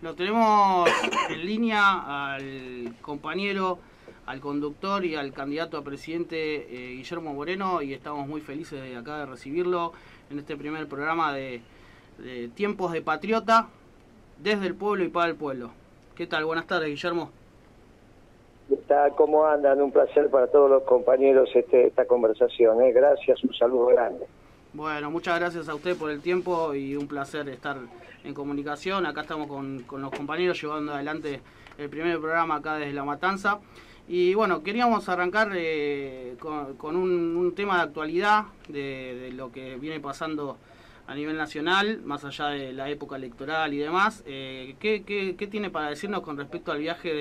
Lo tenemos en línea al compañero, al conductor y al candidato a presidente eh, Guillermo Moreno y estamos muy felices de acá de recibirlo en este primer programa de, Tiempos de Patriota desde el pueblo y para el pueblo. ¿Qué tal? Buenas tardes, Guillermo. ¿Cómo andan? Un placer para todos los compañeros este, esta conversación. ¿eh? Gracias, un saludo grande. Bueno, muchas gracias a usted por el tiempo y un placer estar en comunicación. Acá estamos con, los compañeros llevando adelante el primer programa acá desde La Matanza. Y bueno, queríamos arrancar eh, con, un, tema de actualidad, de, lo que viene pasando a nivel nacional, más allá de la época electoral y demás. Eh, ¿qué, tiene para decirnos con respecto al viaje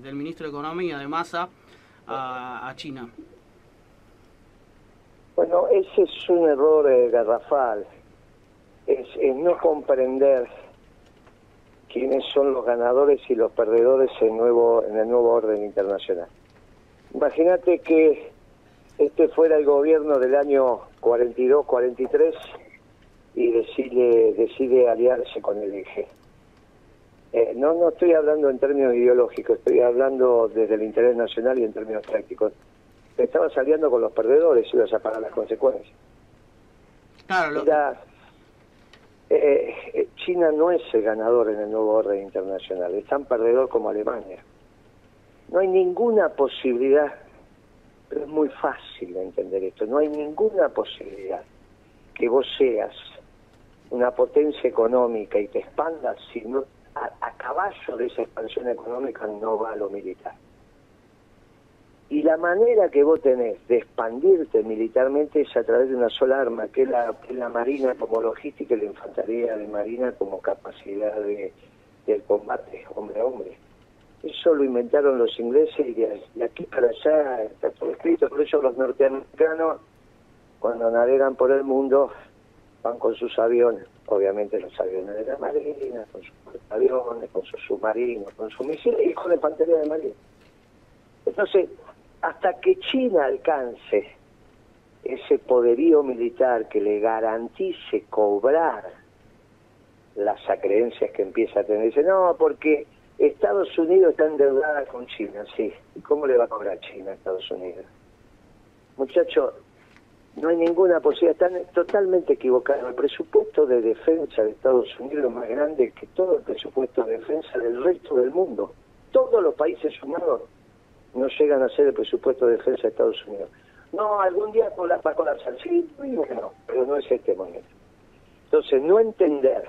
del ministro de Economía de Massa a, China? Bueno, ese es un error eh, garrafal es, no comprender quiénes son los ganadores y los perdedores en, nuevo, en el nuevo orden internacional. Imagínate que este fuera el gobierno del año 42-43 y decide, decide aliarse con el eje. Eh, no, no estoy hablando en términos ideológicos, estoy hablando desde el interés nacional y en términos prácticos. Te estabas aliando con los perdedores y ibas a pagar las consecuencias. Claro, lo... Eh, eh, China no es el ganador en el nuevo orden internacional, es tan perdedor como Alemania. No hay ninguna posibilidad, pero es muy fácil entender esto, no hay ninguna posibilidad que vos seas una potencia económica y te expandas si no, a caballo de esa expansión económica no va a lo militar. Y la manera que vos tenés de expandirte militarmente es a través de una sola arma, que es la, la Marina como logística y la Infantería de Marina como capacidad de, del combate hombre a hombre. Eso lo inventaron los ingleses y de, aquí para allá está todo escrito. Por eso los norteamericanos, cuando navegan por el mundo, van con sus aviones, obviamente los aviones de la Marina, con sus aviones, con sus submarinos, con sus misiles y con la Infantería de Marina. Entonces, hasta que China alcance ese poderío militar que le garantice cobrar las acreencias que empieza a tener. Dice, no, porque Estados Unidos está endeudada con China, sí. ¿Y cómo le va a cobrar China a Estados Unidos? Muchachos, no hay ninguna posibilidad, están totalmente equivocados. El presupuesto de defensa de Estados Unidos es más grande que todo el presupuesto de defensa del resto del mundo. Todos los países sumados no llegan a ser el presupuesto de defensa de Estados Unidos. No, algún día va a colapsar. Sí, no, pero no es este momento. Entonces, no entender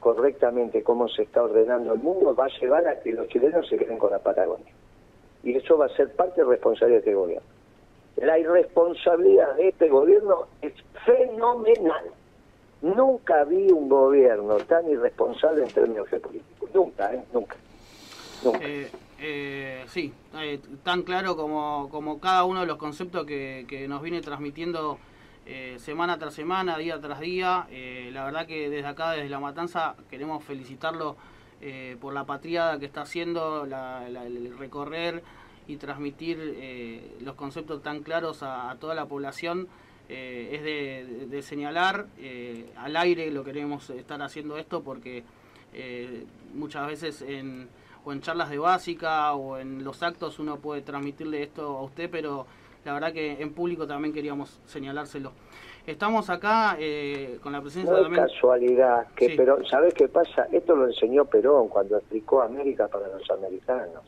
correctamente cómo se está ordenando el mundo va a llevar a que los chilenos se queden con la Patagonia. Y eso va a ser parte de responsabilidad de este gobierno. La irresponsabilidad de este gobierno es fenomenal. Nunca vi un gobierno tan irresponsable en términos geopolíticos. Nunca, ¿eh? Nunca. Nunca. Eh, eh, sí, eh, tan claro como, como cada uno de los conceptos que, nos viene transmitiendo eh, semana tras semana, día tras día. Eh, la verdad que desde acá, desde La Matanza, queremos felicitarlo por la patriada que está haciendo, el recorrer y transmitir los conceptos tan claros a, toda la población. es de, de señalar, al aire lo queremos estar haciendo esto porque muchas veces en o en charlas de básica o en los actos uno puede transmitirle esto a usted, pero la verdad que en público también queríamos señalárselo. Estamos acá eh, con la presencia no es casualidad, que pero ¿sabes qué pasa? Esto lo enseñó Perón cuando explicó América para los americanos,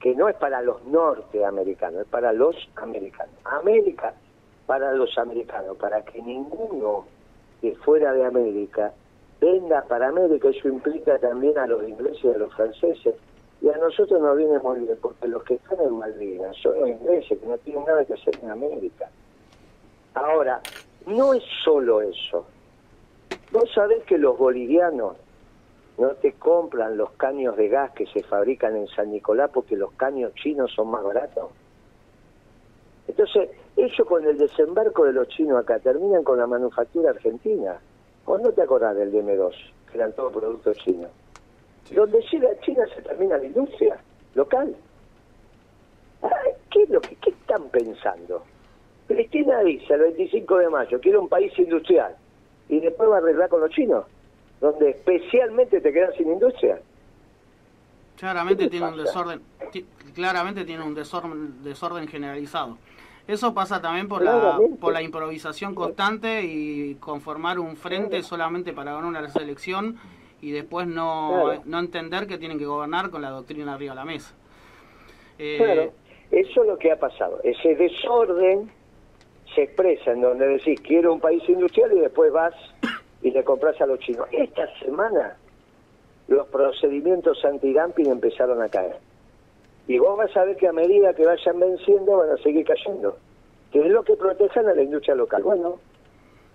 que no es para los norteamericanos, es para los americanos. América para los americanos, para que ninguno que fuera de América venga para América, eso implica también a los ingleses y a los franceses. Y a nosotros nos viene muy bien, porque los que están en Malvinas son los ingleses, que no tienen nada que hacer en América. Ahora, no es solo eso. Vos sabés que los bolivianos no te compran los caños de gas que se fabrican en San Nicolás porque los caños chinos son más baratos. Entonces, ellos con el desembarco de los chinos acá terminan con la manufactura argentina. ¿O no te acordás del DM2, que eran todos productos chinos? Donde llega China se termina la industria local. ¿Qué es lo que qué están pensando? Cristina dice el 25 de mayo, quiere un país industrial. Y después va a arreglar con los chinos, donde especialmente te quedas sin industria. Claramente tiene un desorden, claramente tiene un desorden, desorden generalizado. Eso pasa también por la, por la improvisación constante y conformar un frente solamente para ganar una selección y después no, no entender que tienen que gobernar con la doctrina arriba de la mesa. Eh, claro, eso es lo que ha pasado. Ese desorden se expresa en donde decís quiero un país industrial y después vas y le compras a los chinos. Esta semana los procedimientos anti-dumping empezaron a caer. Y vos vas a ver que a medida que vayan venciendo van a seguir cayendo. Que es lo que protejan a la industria local. Bueno,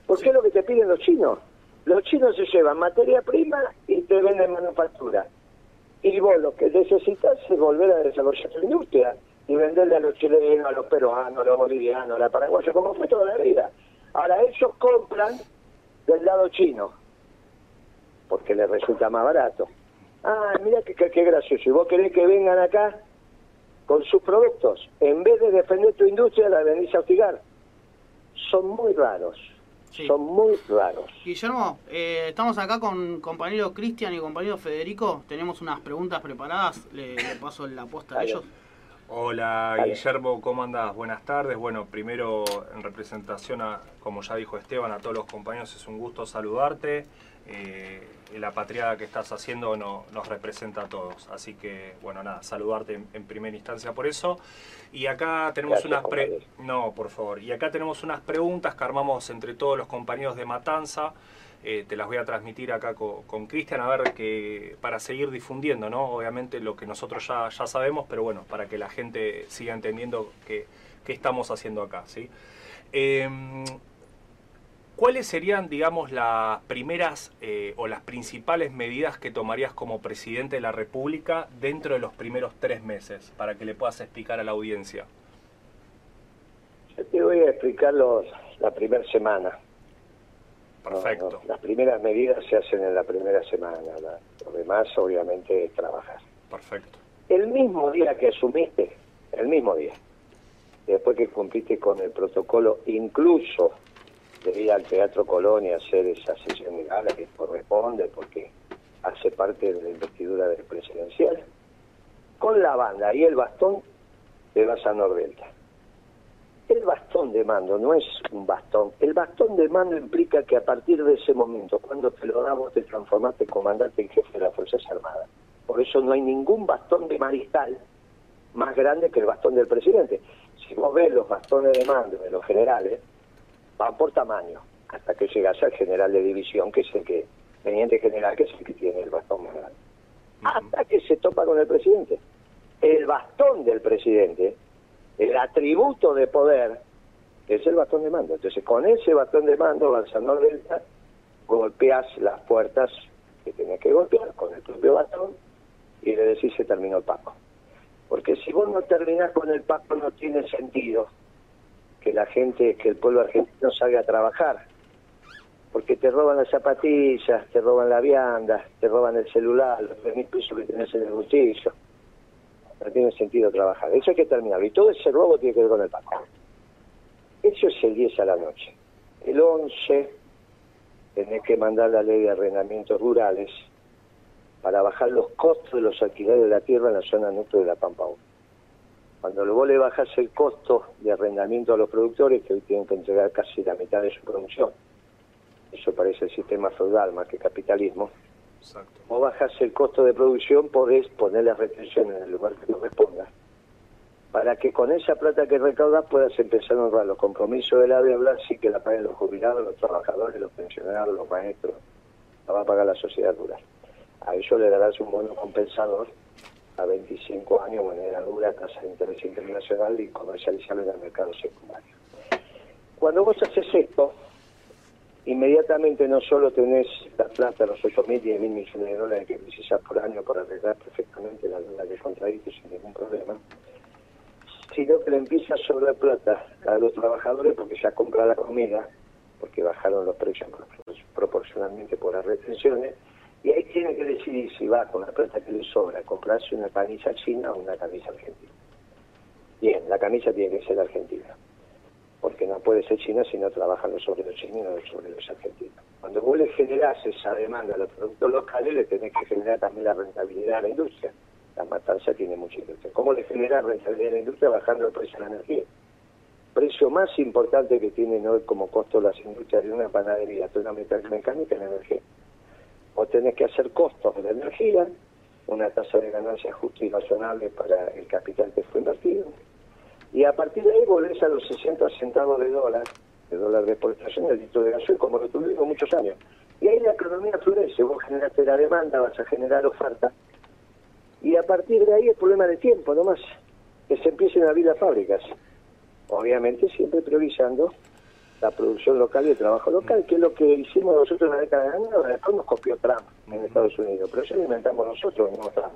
¿por qué es lo que te piden los chinos? Los chinos se llevan materia prima y te venden manufactura. Y vos lo que necesitas es volver a desarrollar tu industria y venderle a los chilenos, a los peruanos, a los bolivianos, a los paraguayos, como fue toda la vida. Ahora ellos compran del lado chino, porque les resulta más barato. Ah, mira qué, qué, gracioso. ¿Y vos querés que vengan acá con sus productos? En vez de defender tu industria, la venís a hostigar. Son muy raros. Son muy raros. Guillermo, eh, estamos acá con compañero Cristian y compañero Federico. Tenemos unas preguntas preparadas. Le, paso la posta a ellos. Hola Guillermo, ¿cómo andás? Buenas tardes. Bueno, primero en representación a, como ya dijo Esteban, a todos los compañeros es un gusto saludarte. Eh, la patriada que estás haciendo no, nos representa a todos. Así que, bueno, nada, saludarte en, primera instancia por eso. Y acá tenemos unas pre No, por favor. Y acá tenemos unas preguntas que armamos entre todos los compañeros de Matanza. Eh, te las voy a transmitir acá con Cristian, a ver que para seguir difundiendo, ¿no? Obviamente lo que nosotros ya, ya sabemos, pero bueno, para que la gente siga entendiendo qué, estamos haciendo acá, ¿sí? Em, ¿Cuáles serían, digamos, las primeras eh, o las principales medidas que tomarías como presidente de la República dentro de los primeros tres meses, para que le puedas explicar a la audiencia? Yo te voy a explicar la primera semana. Perfecto. las primeras medidas se hacen en la primera semana, lo demás obviamente es trabajar. Perfecto. El mismo día que asumiste, el mismo día, después que cumpliste con el protocolo, incluso de ir al Teatro Colonia a hacer esa sesión de gala que corresponde porque hace parte de la investidura del presidencial, con la banda y el bastón te vas a. El bastón de mando no es un bastón. El bastón de mando implica que a partir de ese momento, cuando te lo damos, te transformaste en comandante en jefe de las Fuerzas Armadas. Por eso no hay ningún bastón de mariscal más grande que el bastón del presidente. Si vos ves los bastones de mando de los generales, van por tamaño, hasta que llegas al general de división, que es el que, teniente general, que es el que tiene el bastón más grande. Hasta que se topa con el presidente. El bastón del presidente, el atributo de poder, es el bastón de mando. Entonces, con ese bastón de mando, a Delta, golpeas las puertas que tienes que golpear con el propio bastón y le decís se terminó el paco. Porque si vos no terminás con el paco no tiene sentido que la gente, que el pueblo argentino salga a trabajar. Porque te roban las zapatillas, te roban la vianda, te roban el celular, los tres pesos que tenés en el bolsillo. No tiene sentido trabajar. Eso hay que terminar. Y todo ese robo tiene que ver con el paco. Eso es el 10 a la noche. El 11 tenés que mandar la ley de arrendamientos rurales para bajar los costos de los alquileres de la tierra en la zona norte de la Pampa 1. Cuando vos le bajas el costo de arrendamiento a los productores, que hoy tienen que entregar casi la mitad de su producción, eso parece el sistema feudal más que capitalismo, Exacto. vos bajas el costo de producción, podés poner las retenciones en el lugar que corresponda, para que con esa plata que recaudas puedas empezar a honrar los compromisos de la hablar sí que la paguen los jubilados, los trabajadores, los pensionados, los maestros, la va a pagar la sociedad rural. A ellos le darás un bono compensador a 25 años, moneda dura, tasa de interés internacional y comercializarlo en el mercado secundario. Cuando vos haces esto, inmediatamente no solo tenés la plata, los 8 mil, 10 mil millones de dólares que precisas por año para arreglar perfectamente la deuda que contraíste sin ningún problema, sino que le empiezas a sobrar plata a los trabajadores porque ya compran la comida, porque bajaron los precios proporcionalmente por las retenciones, y ahí tiene que decidir si va con la plata que le sobra comprarse una camisa china o una camisa argentina. Bien, la camisa tiene que ser argentina, porque no puede ser china si no trabajan los obreros chinos y los obreros argentinos. Cuando vos le generás esa demanda a los productos locales, le tenés que generar también la rentabilidad a la industria. La matanza tiene mucha industria. ¿Cómo le genera rentabilidad a la industria bajando el precio de la energía? precio más importante que tienen hoy como costo las industrias de una panadería, de una mecánica, en energía. O tenés que hacer costos de la energía, una tasa de ganancia justa y razonable para el capital que fue invertido, y a partir de ahí volvés a los 60 centavos de dólar, de dólar de exportación, el litro de gasoil, como lo tuvimos muchos años. Y ahí la economía florece, vos generaste la demanda, vas a generar oferta, y a partir de ahí el problema de tiempo nomás, que se empiecen a abrir las fábricas obviamente siempre priorizando la producción local y el trabajo local, que es lo que hicimos nosotros en la década de años, después nos copió Trump en Estados Unidos, pero eso lo inventamos nosotros, no Trump.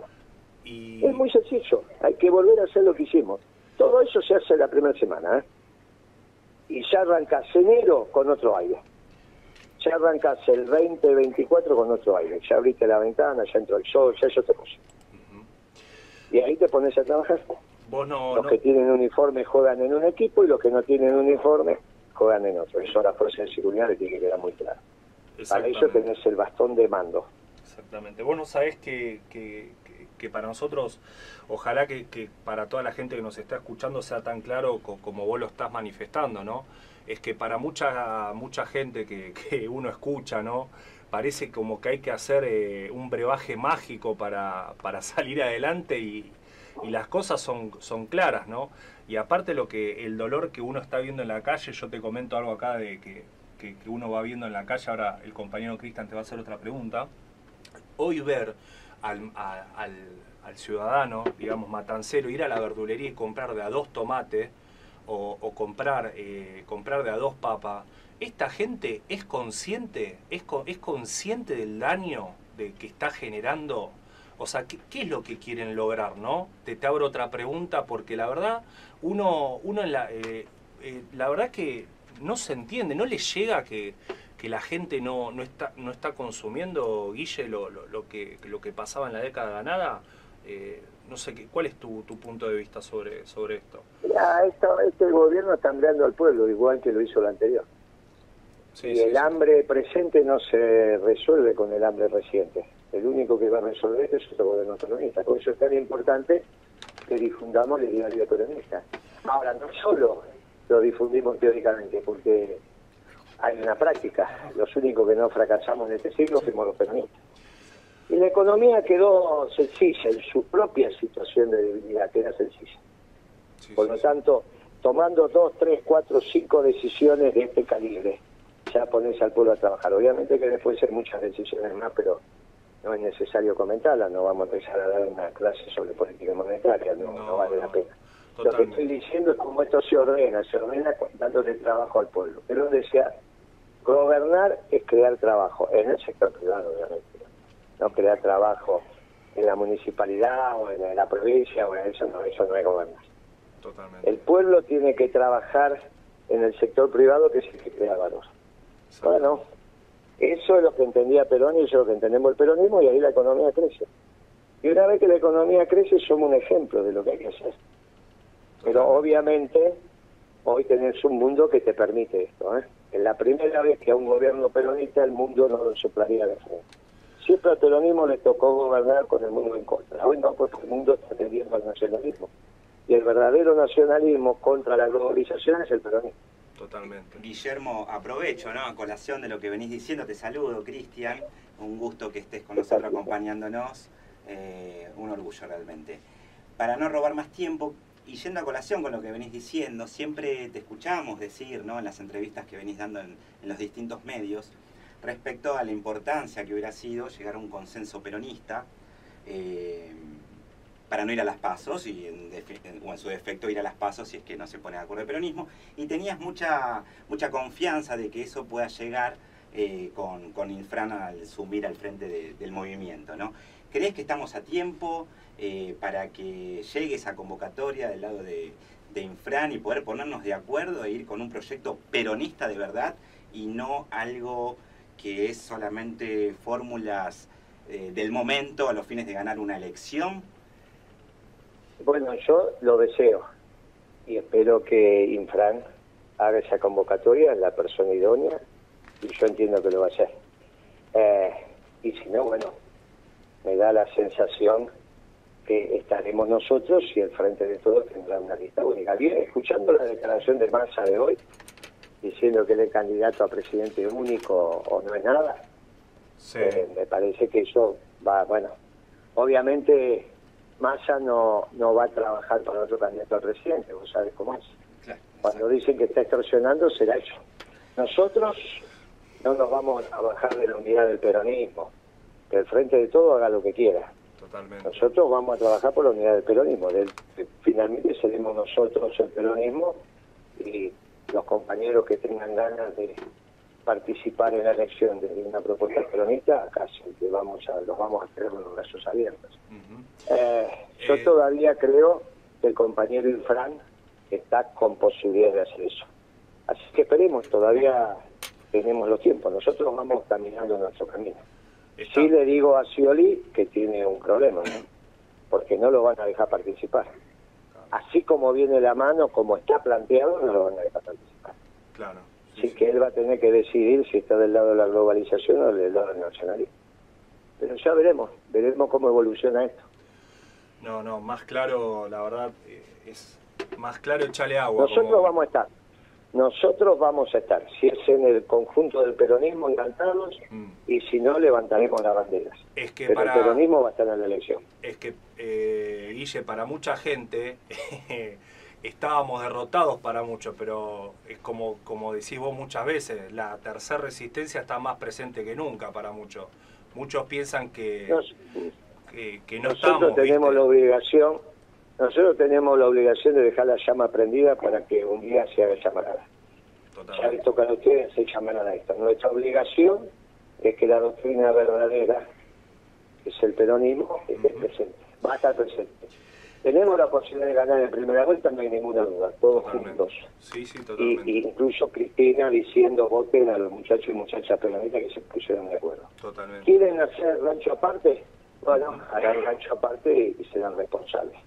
Es muy sencillo, hay que volver a hacer lo que hicimos. Todo eso se hace la primera semana, ¿eh? Y ya arrancas enero con otro aire. Ya arrancas el 20, 24 con otro aire. Ya abriste la ventana, ya entró el sol, ya eso te puse. Y ahí te pones a trabajar los que tienen uniforme juegan en un equipo y los que no tienen uniforme juegan en otro. Eso a la fuerza de seguridad le tiene que quedar muy claro. Para eso tenés el bastón de mando. Exactamente. Vos no sabés que, que, para nosotros, ojalá que, para toda la gente que nos está escuchando sea tan claro como vos lo estás manifestando, ¿no? Es que para mucha mucha gente que, uno escucha, ¿no? Parece como que hay que hacer eh, un brebaje mágico para, para salir adelante y, y las cosas son, son claras, ¿no? Y aparte lo que el dolor que uno está viendo en la calle, yo te comento algo acá de que, que, uno va viendo en la calle, ahora el compañero Cristian te va a hacer otra pregunta. Hoy ver al, al, al, ciudadano, digamos, matancero, ir a la verdulería y comprar de a dos tomates o, comprar, eh, comprar de a dos papas, esta gente es consciente, es, es consciente del daño de que está generando o sea, ¿qué, es lo que quieren lograr, no? Te, te abro otra pregunta porque la verdad, uno, uno en la, eh, eh, la verdad que no se entiende, no le llega que, que la gente no, no, está, no está consumiendo, Guille, lo, lo, que, lo que pasaba en la década ganada. Eh, no sé, ¿cuál es tu, tu punto de vista sobre, sobre esto? esto? Este gobierno está hambriando al pueblo, igual que lo hizo el anterior. y el hambre presente no se resuelve con el hambre reciente el único que va a resolver esto es el gobierno autonomista. Por eso es tan importante que difundamos el diario peronista. Ahora, no solo lo difundimos teóricamente, porque hay una práctica. Los únicos que no fracasamos en este siglo fuimos los peronistas. Y la economía quedó sencilla en su propia situación de debilidad, queda sencilla. Por lo tanto, tomando dos, tres, cuatro, cinco decisiones de este calibre, ya pones al pueblo a trabajar. Obviamente que después hay muchas decisiones más, pero no es necesario comentarla, no vamos a empezar a dar una clase sobre política monetaria, no, vale la pena. Lo que estoy diciendo es cómo esto se ordena, se ordena dándole trabajo al pueblo. Pero decía, gobernar es crear trabajo, en el sector privado, obviamente. No crear trabajo en la municipalidad o en la provincia, o eso no, eso no es gobernar. Totalmente. El pueblo tiene que trabajar en el sector privado que es el que crea valor. Bueno, eso es lo que entendía Perón y eso es lo que entendemos el peronismo y ahí la economía crece. Y una vez que la economía crece somos un ejemplo de lo que hay que hacer. Pero obviamente hoy tenés un mundo que te permite esto. ¿eh? Es la primera vez que a un gobierno peronista el mundo no lo soplaría de frente. Siempre al peronismo le tocó gobernar con el mundo en contra. Hoy no, porque el mundo está tendiendo al nacionalismo. Y el verdadero nacionalismo contra la globalización es el peronismo. Totalmente. Guillermo, aprovecho, ¿no? A colación de lo que venís diciendo, te saludo, Cristian. Un gusto que estés con nosotros acompañándonos. Eh, un orgullo realmente. Para no robar más tiempo, y yendo a colación con lo que venís diciendo, siempre te escuchamos decir, ¿no? En las entrevistas que venís dando en, los distintos medios, respecto a la importancia que hubiera sido llegar a un consenso peronista. Eh, para no ir a las pasos y en, o en su defecto ir a las pasos si es que no se pone de acuerdo el peronismo y tenías mucha mucha confianza de que eso pueda llegar eh, con, con, Infran al sumir al frente del movimiento ¿no? ¿crees que estamos a tiempo eh, para que llegue esa convocatoria del lado de, Infran y poder ponernos de acuerdo e ir con un proyecto peronista de verdad y no algo que es solamente fórmulas eh, del momento a los fines de ganar una elección bueno, yo lo deseo y espero que Infran haga esa convocatoria, en la persona idónea, y yo entiendo que lo va a hacer. Eh, y si no, bueno, me da la sensación que estaremos nosotros y el Frente de Todos tendrá una lista única. Bien, escuchando la declaración de Massa de hoy, diciendo que él es candidato a presidente único o no es nada, eh, me parece que eso va, bueno, obviamente Massa no, no va a trabajar para otro candidato a presidente, vos sabés cómo es. Cuando dicen que está extorsionando, será eso. Nosotros no nos vamos a bajar de la unidad del peronismo, que el Frente de Todo haga lo que quiera. Nosotros vamos a trabajar por la unidad del peronismo. finalmente seremos nosotros el peronismo y los compañeros que tengan ganas de participar en la elección de una propuesta peronista, acá que vamos a, los vamos a tener con los brazos abiertos. Eh, yo eh, todavía creo que el compañero Infran está con posibilidades de hacer eso. Así que esperemos, todavía tenemos los tiempos, nosotros vamos caminando nuestro camino. Sí le digo a Scioli que tiene un problema, porque no lo van a dejar participar. Así como viene la mano, como está planteado, no lo van a dejar participar. Claro. Así que él va a tener que decidir si está del lado de la globalización o del lado del nacionalismo. Pero ya veremos, veremos cómo evoluciona esto. No, no, más claro, la verdad, eh, es más claro echarle agua. Nosotros vamos a estar. Nosotros vamos a estar, si es en el conjunto del peronismo, encantados, mm. y si no, levantaremos las banderas. Es que Pero el peronismo va a estar en la elección. Es que, eh, Guille, para mucha gente, estábamos derrotados para muchos, pero es como, como decís vos muchas veces, la tercera resistencia está más presente que nunca para muchos. Muchos piensan que, que, no nosotros tenemos la obligación nosotros tenemos la obligación de dejar la llama prendida para que un día se haga llamarada. Ya les toca a ustedes se llamarán a esto. Nuestra obligación es que la doctrina verdadera, que es el peronismo, esté presente, va a estar presente. Tenemos la posibilidad de ganar en primera vuelta, no hay ninguna duda, todos juntos. Sí, sí, totalmente. Y, incluso Cristina diciendo voten a los muchachos y muchachas peronistas que se pusieron de acuerdo. Totalmente. ¿Quieren hacer rancho aparte? Bueno, harán rancho aparte y serán responsables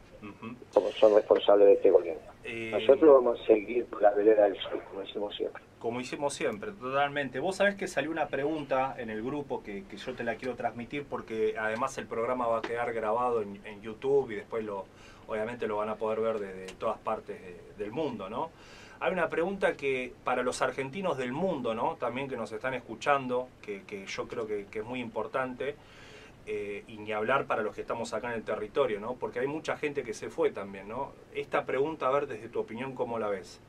como son responsables de este gobierno. Eh, Nosotros vamos a seguir por la vereda del sur, como hicimos siempre. Como hicimos siempre, totalmente. Vos sabés que salió una pregunta en el grupo que, yo te la quiero transmitir porque además el programa va a quedar grabado en, YouTube y después lo obviamente lo van a poder ver desde todas partes del mundo, ¿no? Hay una pregunta que para los argentinos del mundo, ¿no? También que nos están escuchando, que, yo creo que, que es muy importante. Eh, y ni hablar para los que estamos acá en el territorio, ¿no? Porque hay mucha gente que se fue también, ¿no? Esta pregunta, a ver desde tu opinión, ¿cómo la ves?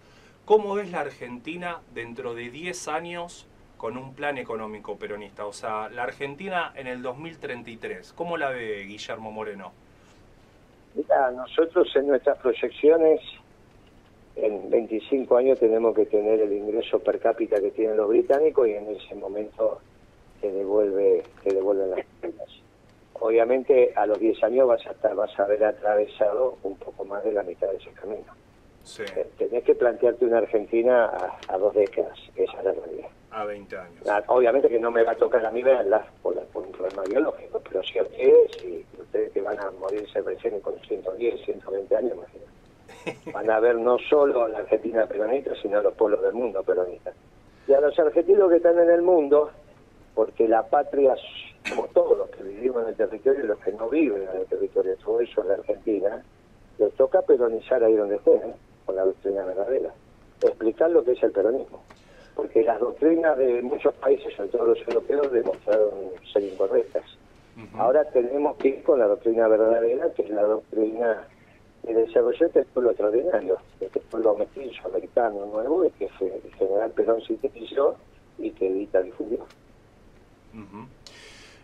¿Cómo ves la Argentina dentro de 10 años con un plan económico peronista? O sea, la Argentina en el 2033, ¿cómo la ve Guillermo Moreno? Mira, nosotros en nuestras proyecciones, en 25 años tenemos que tener el ingreso per cápita que tienen los británicos y en ese momento se devuelve, se devuelven las obviamente a los 10 años vas a estar, vas a haber atravesado un poco más de la mitad de ese camino. Eh, tenés que plantearte una Argentina a, dos décadas, esa es la realidad. A 20 años. Ah, obviamente que no me va a tocar a mí verla por, por un problema biológico, pero si ustedes, y ustedes que van a morirse recién con 110, 120 años, imagínate. Van a ver no solo a la Argentina peronista, sino a los pueblos del mundo peronistas. Y a los argentinos que están en el mundo, porque la patria como todos los que vivimos en el territorio y los que no viven en el territorio, todo eso en la Argentina, les toca peronizar ahí donde estén, ¿eh? con la doctrina verdadera. Explicar lo que es el peronismo. Porque las doctrinas de muchos países, sobre todo los europeos, demostraron ser incorrectas. Ahora tenemos que ir con la doctrina verdadera, que es la doctrina de desarrollo de este pueblo extraordinario, este pueblo mestizo, americano, nuevo, y que el general Perón sintetizó y que Edita difundió.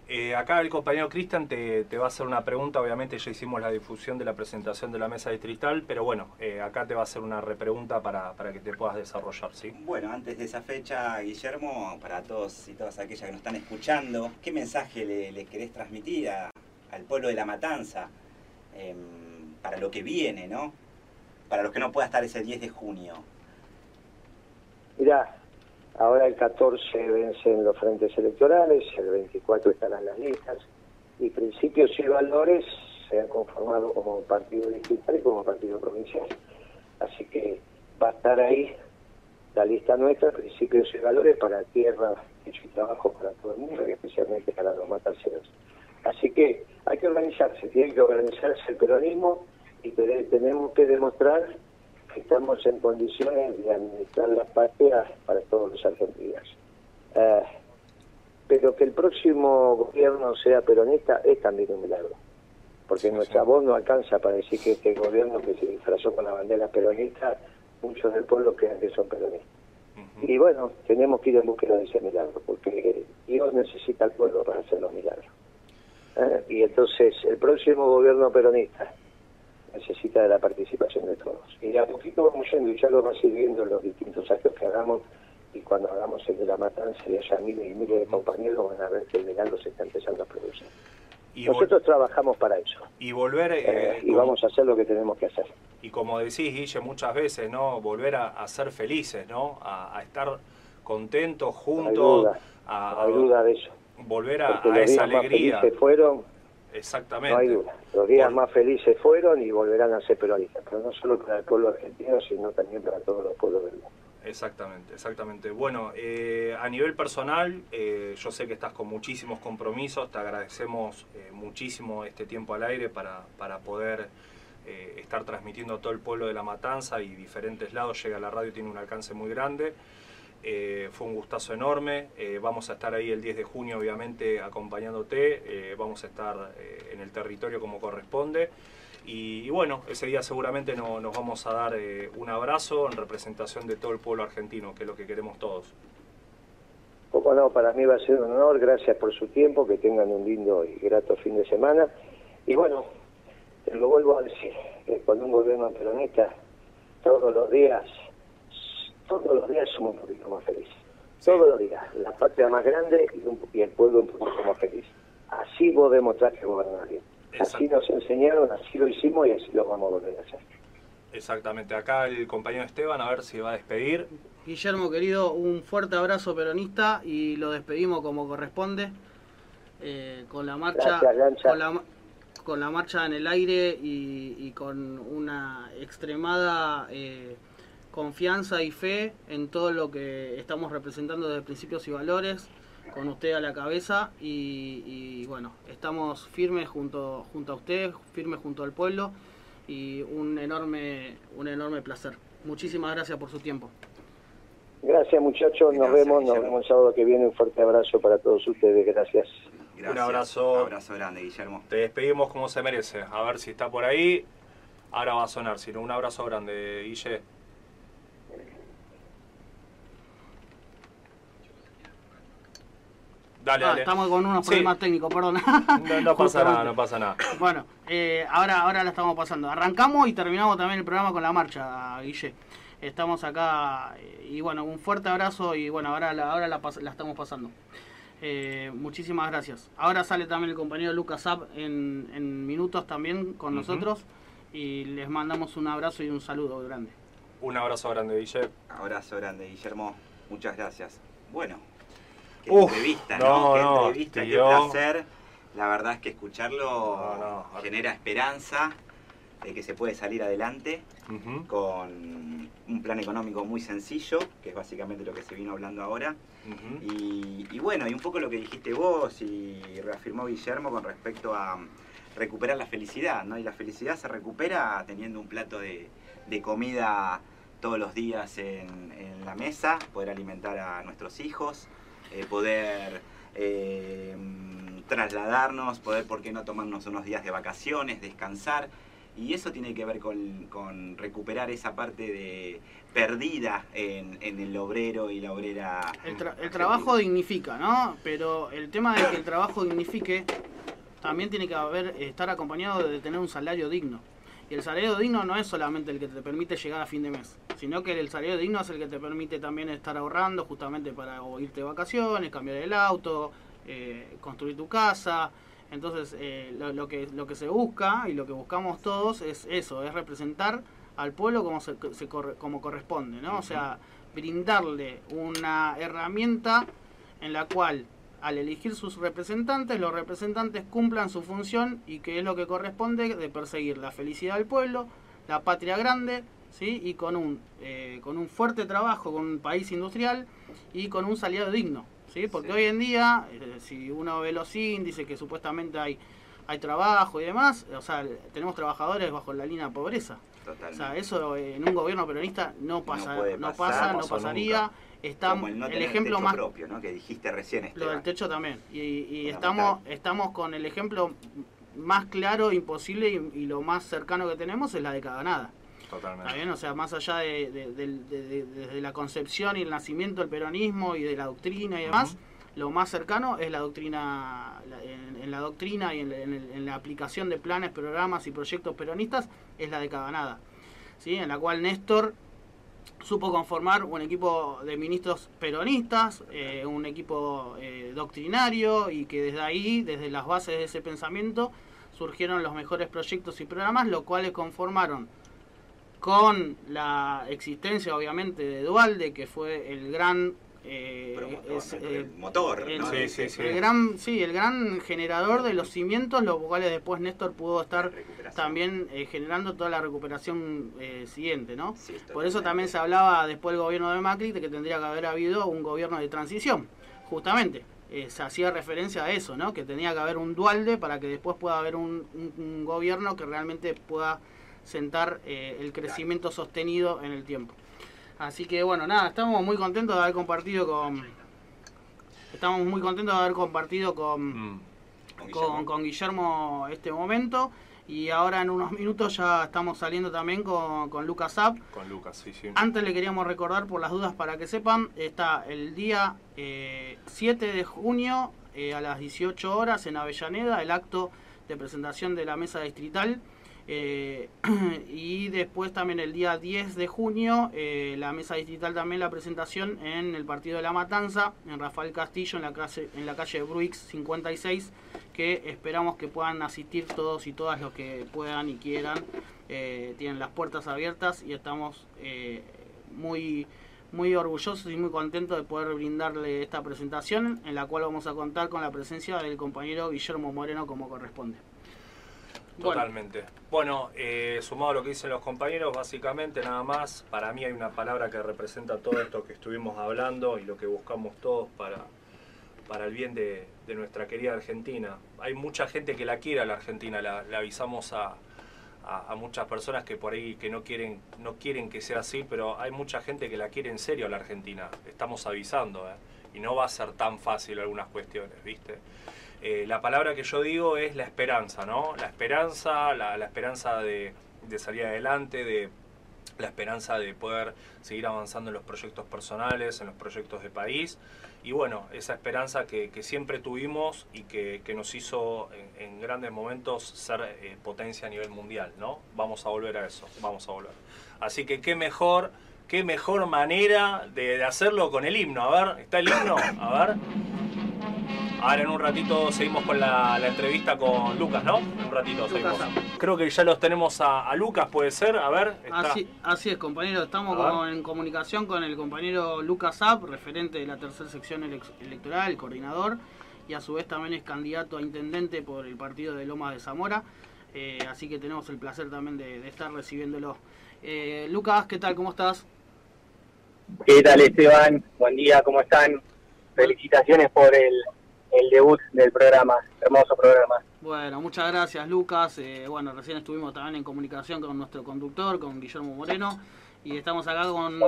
Eh, acá el compañero Cristian te, va a hacer una pregunta, obviamente ya hicimos la difusión de la presentación de la mesa distrital, pero bueno, eh, acá te va a hacer una repregunta para, para que te puedas desarrollar, ¿sí? Bueno, antes de esa fecha, Guillermo, para todos y todas aquellas que nos están escuchando, ¿qué mensaje le, querés transmitir al pueblo de La Matanza em, para lo que viene, ¿no? Para los que no pueda estar ese 10 de junio. Mirá, Ahora el 14 vencen los frentes electorales, el 24 estarán las listas, y Principios y Valores se han conformado como partido distrital y como partido provincial. Así que va a estar ahí la lista nuestra, Principios y Valores para tierra, hecho y trabajo para todo el mundo y especialmente para los mataceros. Así que hay que organizarse, tiene que organizarse el peronismo y tenemos que demostrar estamos en condiciones de administrar la patria para todos los argentinos. Eh, pero que el próximo gobierno sea peronista es también un milagro, porque nuestra voz no alcanza para decir que este gobierno que se disfrazó con la bandera peronista, muchos del pueblo creen que son peronistas. Y bueno, tenemos que ir en búsqueda de ese milagro, porque Dios necesita al pueblo para hacer los milagros. ¿Eh? Y entonces el próximo gobierno peronista necesita de la participación de todos. Y a poquito vamos yendo y ya lo va sirviendo los distintos actos que hagamos y cuando hagamos el de la matanza y haya miles y miles de compañeros van a ver que el milagro se está empezando a producir. Y Nosotros trabajamos para eso. Y volver... Eh, eh, y vamos a hacer lo que tenemos que hacer. Y como decís, Guille, muchas veces, ¿no? Volver a, ser felices, ¿no? A, estar contentos, juntos. a, hay duda de eso. Volver a, esa alegría. fueron Exactamente. No hay duda. Los días más felices fueron y volverán a ser peronistas, pero no solo para el pueblo argentino, sino también para todos los pueblos del mundo. Exactamente, exactamente. Bueno, eh, a nivel personal, eh, yo sé que estás con muchísimos compromisos, te agradecemos eh, muchísimo este tiempo al aire para, para poder estar transmitiendo a todo el pueblo de La Matanza y diferentes lados. Llega la radio, tiene un alcance muy grande. Eh, fue un gustazo enorme. Eh, vamos a estar ahí el 10 de junio, obviamente, acompañándote. Eh, vamos a estar en el territorio como corresponde. Y, bueno, ese día seguramente nos vamos a dar un abrazo en representación de todo el pueblo argentino, que es lo que queremos todos. Como no, para mí va a ser un honor. Gracias por su tiempo. Que tengan un lindo y grato fin de semana. Y bueno, lo vuelvo a decir, cuando un gobierno peronista todos los días todos los días somos un poquito más felices. Todos los días. La patria más grande y, el pueblo un poquito más feliz. Así vos demostrar que gobernar bien. Así nos enseñaron, así lo hicimos y así lo vamos a volver a hacer. Exactamente. Acá el compañero Esteban, a ver si va a despedir. Guillermo, querido, un fuerte abrazo peronista y lo despedimos como corresponde. Eh, con la marcha con, la, con la marcha en el aire y, con una extremada eh, confianza y fe en todo lo que estamos representando de principios y valores, con usted a la cabeza y, bueno, estamos firmes junto, junto a usted, firmes junto al pueblo y un enorme, un enorme placer. Muchísimas gracias por su tiempo. Gracias muchachos, nos vemos, nos vemos el sábado que viene, un fuerte abrazo para todos ustedes, gracias. Un abrazo. Un abrazo grande, Guillermo. Te despedimos como se merece. A ver si está por ahí. Ahora va a sonar, sino un abrazo grande, Guille. Ah, estamos con unos problemas técnicos, perdón. No, pasa nada, no pasa nada. Bueno, eh, ahora, ahora la estamos pasando. Arrancamos y terminamos también el programa con la marcha, Guille. Estamos acá eh, y bueno, un fuerte abrazo y bueno, ahora la, ahora la, estamos pasando. Eh, muchísimas gracias. Ahora sale también el compañero Lucas Zap en, minutos también con nosotros y les mandamos un abrazo y un saludo grande. Un abrazo grande, Guille. Abrazo grande, Guillermo. Muchas gracias. Bueno, qué entrevista, ¿no? qué entrevista, qué placer. La verdad es que escucharlo genera esperanza de que se puede salir adelante con un plan económico muy sencillo, que es básicamente lo que se vino hablando ahora. y, bueno, y un poco lo que dijiste vos y reafirmó Guillermo con respecto a recuperar la felicidad, ¿no? Y la felicidad se recupera teniendo un plato de, comida todos los días en, en la mesa, poder alimentar a nuestros hijos, eh, poder eh, trasladarnos, poder, ¿por qué no tomarnos unos días de vacaciones, descansar? Y eso tiene que ver con, recuperar esa parte de perdida en, el obrero y la obrera. El, trabajo dignifica, ¿no? Pero el tema de que el trabajo dignifique también tiene que haber estar acompañado de tener un salario digno. Y el salario digno no es solamente el que te permite llegar a fin de mes, sino que el salario digno es el que te permite también estar ahorrando justamente para irte de vacaciones, cambiar el auto, eh, construir tu casa. Entonces, eh, lo, que, lo que se busca y lo que buscamos todos es eso, es representar al pueblo como, se, como corresponde, ¿no? O sea, brindarle una herramienta en la cual al elegir sus representantes, los representantes cumplan su función y que es lo que corresponde de perseguir la felicidad del pueblo, la patria grande, ¿sí? y con un, eh, con un fuerte trabajo, con un país industrial y con un salado digno. ¿sí? Porque hoy en día, eh, si uno ve los índices que supuestamente hay, hay trabajo y demás, o sea, tenemos trabajadores bajo la línea de pobreza. O sea, eso en un gobierno peronista no pasa, no, pasa, no pasaría. Está el, ejemplo más propio, ¿no? que dijiste recién. Lo del techo también. Y, estamos estamos con el ejemplo más claro imposible y, lo más cercano que tenemos es la de Caganada. Totalmente. bien? O sea, más allá de, la concepción y el nacimiento del peronismo y de la doctrina y demás, lo más cercano es la doctrina, en, la doctrina y en, la aplicación de planes, programas y proyectos peronistas, es la de Caganada. ¿sí? En la cual Néstor supo conformar un equipo de ministros peronistas, eh, un equipo eh, doctrinario y que desde ahí, desde las bases de ese pensamiento, surgieron los mejores proyectos y programas, los cuales conformaron con la existencia obviamente de Dualde, que fue el gran eh, el motor, el, gran sí el gran generador de los cimientos los cuales después Néstor pudo estar también eh, generando toda la recuperación eh, siguiente no por eso también se hablaba después del gobierno de Macri de que tendría que haber habido un gobierno de transición justamente. Se hacía referencia a eso no que tenía que haber un dualde para que después pueda haber un, gobierno que realmente pueda sentar el crecimiento sostenido en el tiempo Así que bueno, nada, estamos muy contentos de haber compartido con. Estamos muy contentos de haber compartido con, mm. con, Guillermo. este momento. Y ahora en unos minutos ya estamos saliendo también con, con Lucas Zap. Con Lucas, sí, sí. Antes le queríamos recordar por las dudas para que sepan, está el día 7 eh, de junio eh, a las 18 horas en Avellaneda el acto de presentación de la mesa distrital eh, y después también el día 10 de junio, eh, la mesa distrital también la presentación en el partido de La Matanza, en Rafael Castillo, en la calle, en la calle Bruix 56, que esperamos que puedan asistir todos y todas los que puedan y quieran. Eh, tienen las puertas abiertas y estamos muy muy orgullosos y muy contentos de poder brindarle esta presentación en la cual vamos a contar con la presencia del compañero Guillermo Moreno como corresponde. Totalmente. Bueno, eh, sumado a lo que dicen los compañeros, básicamente nada más, para mí hay una palabra que representa todo esto que estuvimos hablando y lo que buscamos todos para, para el bien de, nuestra querida Argentina. Hay mucha gente que la quiere a la Argentina, le avisamos a, muchas personas que por ahí que no quieren, no quieren que sea así, pero hay mucha gente que la quiere en serio a la Argentina. Estamos avisando, ¿eh? y no va a ser tan fácil algunas cuestiones, ¿viste? Eh, la palabra que yo digo es la esperanza, ¿no? La esperanza, la, esperanza de, salir adelante, de la esperanza de poder seguir avanzando en los proyectos personales, en los proyectos de país. Y bueno, esa esperanza que, siempre tuvimos y que, nos hizo en, grandes momentos ser eh, potencia a nivel mundial, ¿no? Vamos a volver a eso, vamos a volver. Así que qué mejor, qué mejor manera de, de hacerlo con el himno. A ver, ¿está el himno? A ver. Ahora en un ratito seguimos con la, entrevista con Lucas, ¿no? un ratito seguimos. Creo que ya los tenemos a, Lucas, puede ser. A ver. Así, es, compañero. Estamos en comunicación con el compañero Lucas App, referente de la tercera sección electoral, el coordinador, y a su vez también es candidato a intendente por el partido de Lomas de Zamora. Eh, así que tenemos el placer también de, estar recibiéndolo. Eh, Lucas, ¿qué tal? ¿Cómo estás? ¿Qué tal, Esteban? Buen día, ¿cómo están? Felicitaciones por el el debut del programa, hermoso programa. Bueno, muchas gracias Lucas. Eh, bueno, recién estuvimos también en comunicación con nuestro conductor, con Guillermo Moreno, y estamos acá con,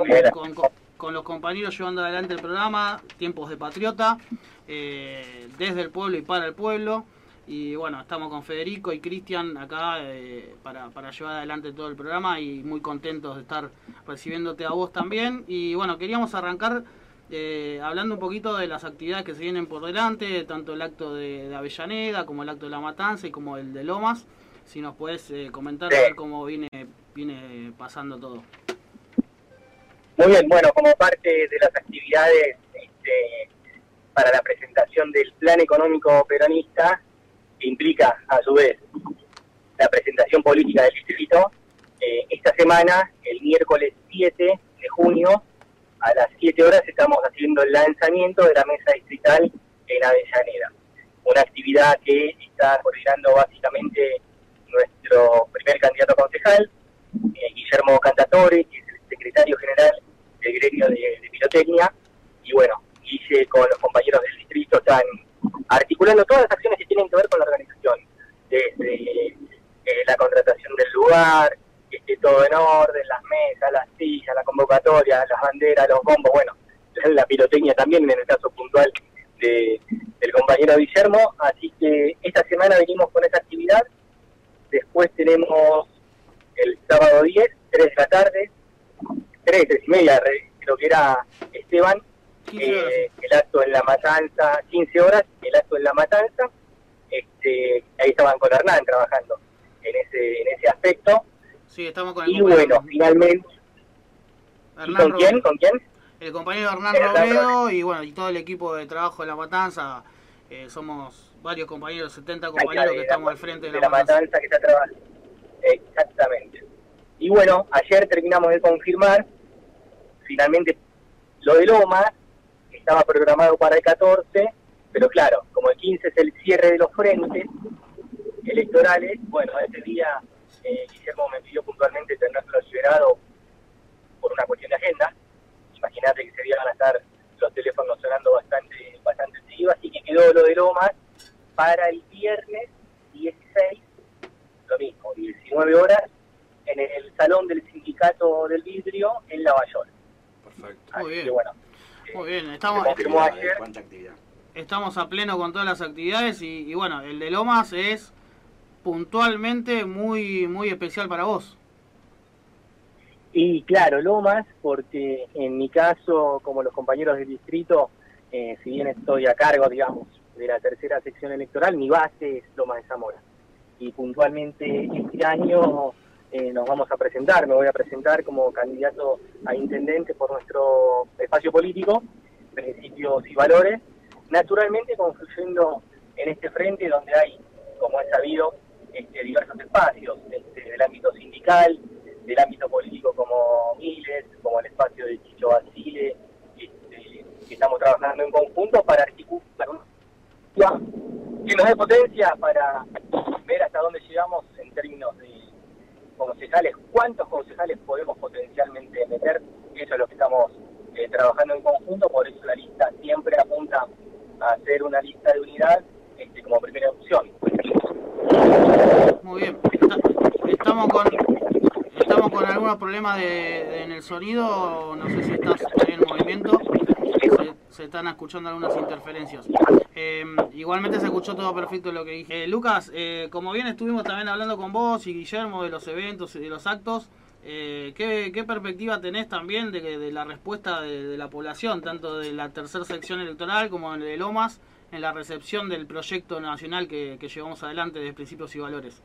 con, los compañeros llevando adelante el programa, Tiempos de Patriota, eh, desde el pueblo y para el pueblo. Y bueno, estamos con Federico y Cristian acá eh, para, para llevar adelante todo el programa y muy contentos de estar recibiéndote a vos también. Y bueno, queríamos arrancar eh, hablando un poquito de las actividades que se vienen por delante, tanto el acto de, Avellaneda como el acto de La Matanza y como el de Lomas, si nos puedes eh, comentar cómo viene, viene pasando todo. Muy bien, bueno, como parte de las actividades este, para la presentación del plan económico peronista, que implica a su vez la presentación política del distrito, eh, esta semana, el miércoles 7 de junio, a las 7 horas estamos haciendo el lanzamiento de la mesa distrital en Avellaneda. Una actividad que está coordinando básicamente nuestro primer candidato concejal, eh, Guillermo Cantatore, que es el secretario general del gremio de, pirotecnia, y bueno, Guille con los compañeros del distrito están articulando todas las acciones que tienen que ver con la organización, desde eh, la contratación del lugar, que esté todo en orden, las mesas, las sillas, la convocatoria, las banderas, los bombos, bueno, la pirotecnia también en el caso puntual de, del compañero Guillermo, así que esta semana venimos con esta actividad, después tenemos el sábado 10, 3 de la tarde, 3, 3 y media, creo que era Esteban, eh, el acto en la matanza, 15 horas, el acto en la matanza, este, ahí estaban con Hernán trabajando en ese, en ese aspecto. Sí, estamos con el Y bueno, finalmente... ¿Con quién? ¿Con quién? El compañero Hernán Robledo y bueno, y todo el equipo de trabajo de La Matanza. Eh, somos varios compañeros, 70 compañeros que estamos al frente de, La, Matanza. que está trabajando. Exactamente. Y bueno, ayer terminamos de confirmar, finalmente, lo de Loma, estaba programado para el 14, pero claro, como el 15 es el cierre de los frentes electorales, bueno, ese día eh, Guillermo me pidió puntualmente tenerlo liberado por una cuestión de agenda. Imagínate que día van a estar los teléfonos sonando bastante, bastante seguido, así que quedó lo de Lomas para el viernes 16, lo mismo, 19 horas, en el salón del sindicato del vidrio en La Perfecto. Muy bien. Muy bien, estamos, estamos a pleno con todas las actividades y, y, bueno, el de Lomas es puntualmente muy, muy especial para vos. Y claro, Lomas, porque en mi caso, como los compañeros del distrito, eh, si bien estoy a cargo, digamos, de la tercera sección electoral, mi base es Lomas de Zamora. Y puntualmente este año eh, nos vamos a presentar, me voy a presentar como candidato a intendente por nuestro espacio político, principios y valores, naturalmente construyendo en este frente donde hay, como es sabido, este, diversos espacios, este, del ámbito sindical, del ámbito político como Miles, como el espacio de Chicho Basile, este, que estamos trabajando en conjunto para articular que nos dé potencia para ver hasta dónde llegamos en términos de concejales, cuántos concejales podemos potencialmente meter, eso es lo que estamos eh, trabajando en conjunto, por eso la lista siempre apunta a hacer una lista de unidad este, como primera opción. Muy bien, estamos con estamos con algunos problemas de, en el sonido, no sé si estás en movimiento, se, están escuchando algunas interferencias. Em, igualmente se escuchó todo perfecto lo que dije. Eh, Lucas, eh, como bien estuvimos también hablando con vos y Guillermo de los eventos y de los actos, eh, ¿qué, perspectiva tenés también de, de la respuesta de, la población, tanto de la tercera sección electoral como de Lomas, en la recepción del proyecto nacional que, llevamos adelante de principios y valores?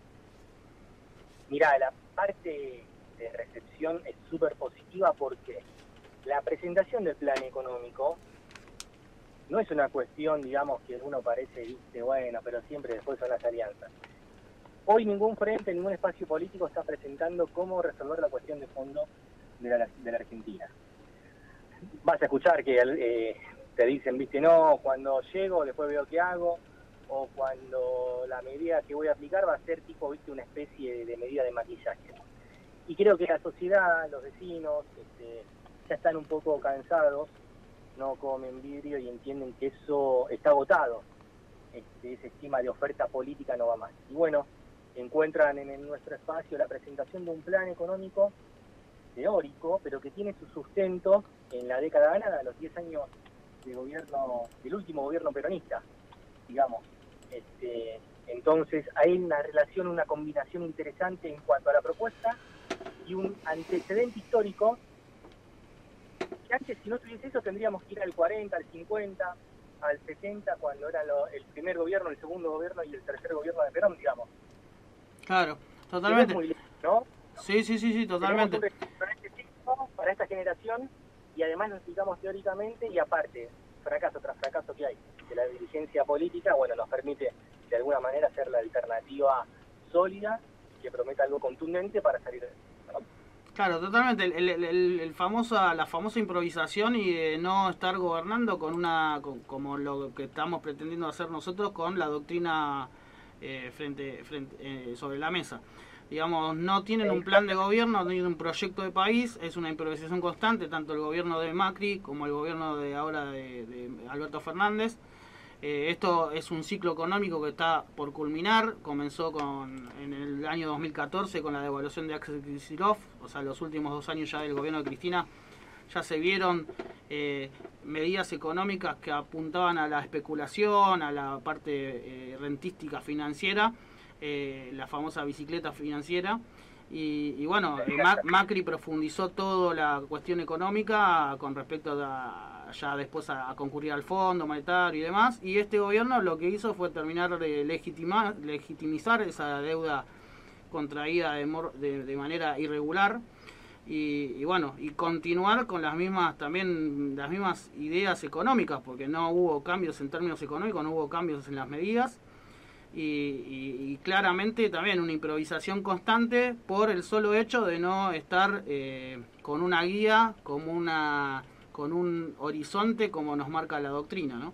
Mira, la parte de recepción es súper positiva porque la presentación del plan económico no es una cuestión, digamos, que uno parece, dice, bueno, pero siempre después son las alianzas. Hoy ningún frente, ningún espacio político está presentando cómo resolver la cuestión de fondo de la, Argentina. Vas a escuchar que eh, te dicen, viste, no, cuando llego después veo qué hago, o cuando la medida que voy a aplicar va a ser tipo, viste, una especie de medida de maquillaje. Y creo que la sociedad, los vecinos, este, ya están un poco cansados, no comen vidrio y entienden que eso está agotado. Este, ese esquema de oferta política no va más. Y bueno, encuentran en, nuestro espacio la presentación de un plan económico teórico, pero que tiene su sustento en la década ganada, los 10 años de gobierno, del último gobierno peronista, digamos. Este, entonces hay una relación, una combinación interesante en cuanto a la propuesta y un antecedente histórico que antes si no tuviese eso tendríamos que ir al 40, al 50, al 70 cuando era el primer gobierno, el segundo gobierno y el tercer gobierno de Perón, digamos. Claro, totalmente. ¿no? Sí, sí, sí, sí, totalmente. Para esta generación y además lo explicamos teóricamente y aparte, fracaso tras fracaso que hay de la dirigencia política, bueno, nos permite de alguna manera ser la alternativa sólida que prometa algo contundente para salir Claro, totalmente. El, famosa, la famosa improvisación y de no estar gobernando con una, como lo que estamos pretendiendo hacer nosotros con la doctrina eh, frente, frente eh, sobre la mesa. Digamos, no tienen un plan de gobierno, no tienen un proyecto de país, es una improvisación constante, tanto el gobierno de Macri como el gobierno de ahora de, Alberto Fernández. Eh, esto es un ciclo económico que está por culminar. Comenzó con, en el año 2014 con la devaluación de Axel Kicillof, o sea, los últimos dos años ya del gobierno de Cristina ya se vieron eh, medidas económicas que apuntaban a la especulación, a la parte eh, rentística financiera, la famosa bicicleta financiera. Y, bueno, Macri profundizó toda la cuestión económica con respecto a, ya después a, concurrir al Fondo Monetario y demás. Y este gobierno lo que hizo fue terminar de legitimar, legitimizar esa deuda contraída de, de, manera irregular. Y, bueno, y continuar con las mismas también las mismas ideas económicas, porque no hubo cambios en términos económicos, no hubo cambios en las medidas. Y, claramente también una improvisación constante por el solo hecho de no estar eh, con una guía como una con un horizonte como nos marca la doctrina, ¿no?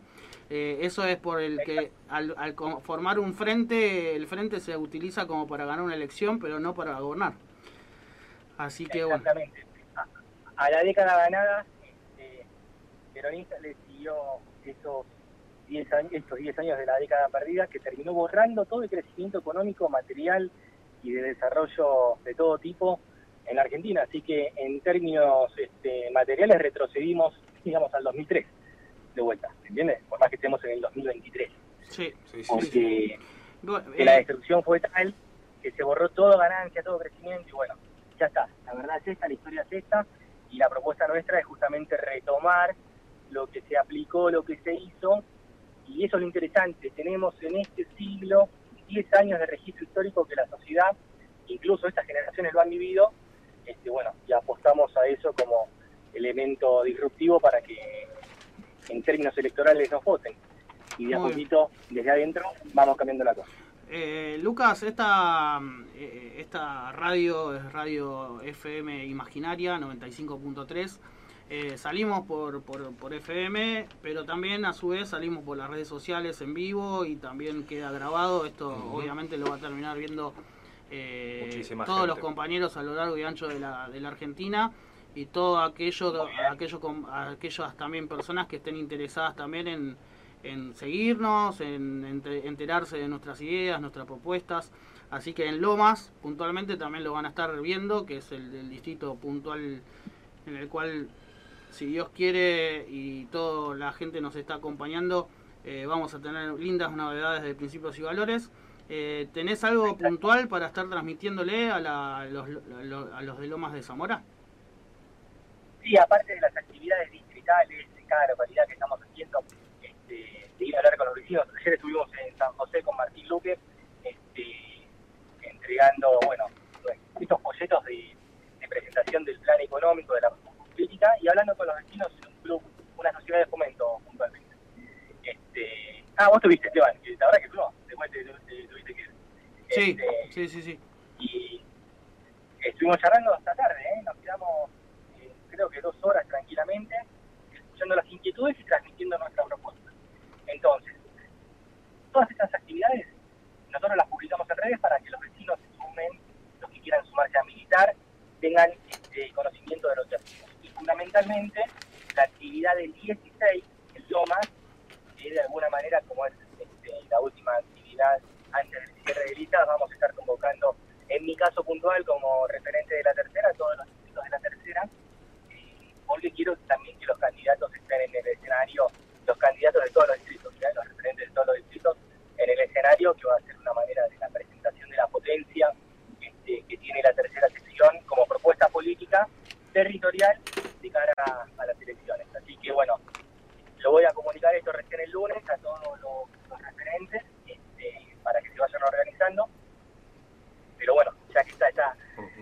Eh, eso es por el que al, formar un frente, el frente se utiliza como para ganar una elección, pero no para gobernar. Así que Exactamente. A, la década ganada, este, Peronista le siguió esos 10 años, estos 10 años de la década perdida, que terminó borrando todo el crecimiento económico, material y de desarrollo de todo tipo en la Argentina. Así que en términos este, materiales retrocedimos, digamos, al 2003 de vuelta, ¿entiendes? Por más que estemos en el 2023. Sí, sí, sí. Porque la destrucción fue tal que se borró todo ganancia, todo crecimiento y bueno, ya está. La verdad es esta, la historia es esta y la propuesta nuestra es justamente retomar lo que se aplicó, lo que se hizo y eso es lo interesante. Tenemos en este siglo 10 años de registro histórico que la sociedad, incluso estas generaciones lo han vivido, este, bueno, y apostamos a eso como elemento disruptivo para que en términos electorales nos voten. Y de a poquito, desde adentro, vamos cambiando la cosa. Eh, Lucas, esta, eh, esta radio es radio FM Imaginaria 95.3. Eh, salimos por, por, por, FM, pero también a su vez salimos por las redes sociales en vivo y también queda grabado. Esto obviamente lo va a terminar viendo eh, todos los compañeros a lo largo y ancho de la, de la Argentina y todo aquello, aquello aquellas también personas que estén interesadas también en, en seguirnos, en, enterarse de nuestras ideas, nuestras propuestas. Así que en Lomas, puntualmente, también lo van a estar viendo, que es el, el distrito puntual en el cual, si Dios quiere y toda la gente nos está acompañando, eh, vamos a tener lindas novedades de principios y valores. Eh, ¿Tenés algo puntual para estar transmitiéndole a, los, a, los, de Lomas de Zamora? Sí, aparte de las actividades distritales de cada localidad que estamos haciendo, este, de ir a hablar con los vecinos. Ayer estuvimos en San José con Martín Luque, este, entregando, bueno, estos folletos de, presentación del plan económico de la y hablando con los vecinos en un club, una sociedad de fomento puntualmente. Este, ah, vos tuviste, Esteban, la verdad que no, después te, tuviste que Sí, este, sí, sí, sí. Y estuvimos charlando hasta tarde, ¿eh? nos quedamos eh, creo que dos horas tranquilamente, escuchando las inquietudes y transmitiendo nuestra propuesta. Entonces, todas estas actividades nosotros las publicamos en redes para que los vecinos se sumen, los que quieran sumarse a militar, tengan este conocimiento de lo que hacemos. Fundamentalmente, la actividad del 16, el LOMAS, que de alguna manera, como es este, la última actividad antes del cierre de listas, vamos a estar convocando, en mi caso puntual, como referente de la tercera, todos los distritos de la tercera, eh, porque quiero también que los candidatos estén en el escenario, los candidatos de todos los distritos, los referentes de todos los distritos, en el escenario, que va a ser una manera de la presentación de la potencia este, que tiene la tercera sección como propuesta política territorial de cara a, las elecciones. Así que bueno, lo voy a comunicar esto recién el lunes a todos los referentes para que se vayan organizando. Pero bueno, ya que está esta,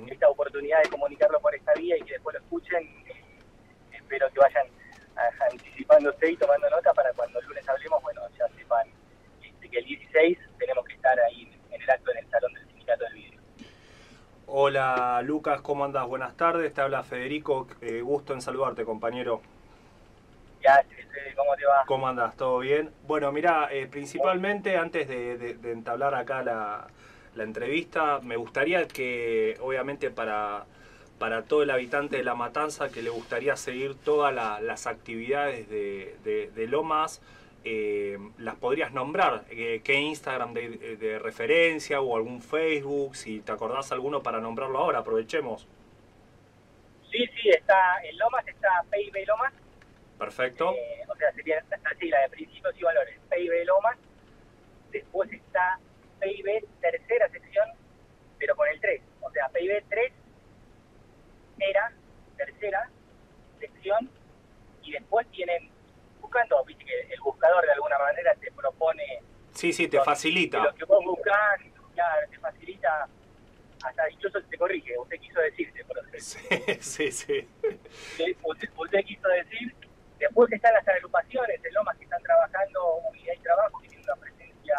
esta oportunidad de comunicarlo por esta vía y que después lo escuchen, eh, espero que vayan anticipándose y tomando nota para cuando el lunes hablemos, bueno, ya sepan este, que el 16 tenemos que estar ahí en el acto en el Salón del Sindicato del Vidrio. Hola Lucas, ¿cómo andas? Buenas tardes, te habla Federico, eh, gusto en saludarte compañero. ¿cómo te va? ¿Cómo andas? ¿Todo bien? Bueno, mira, eh, principalmente antes de, entablar acá la, entrevista, me gustaría que, obviamente, para, para todo el habitante de La Matanza que le gustaría seguir todas las actividades de, Lomas, eh, ¿las podrías nombrar? Eh, ¿Qué Instagram de, referencia o algún Facebook? Si te acordás alguno para nombrarlo ahora, aprovechemos. Sí, sí, está en Lomas, está PIB Lomas. Perfecto. Eh, o sea, sería la de principios y valores, PIB Lomas. Después está PIB tercera sección, pero con el 3. O sea, PIB 3 era tercera sección y después tienen, buscando, viste que el buscador de alguna manera te propone... Sí, sí, te facilita. Lo que vos buscás, claro, te facilita, hasta dichoso te corrige, usted quiso decirte, sí, sí, sí. Usted, usted, quiso decir, después están las agrupaciones de Lomas que están trabajando, y hay trabajo que tiene una presencia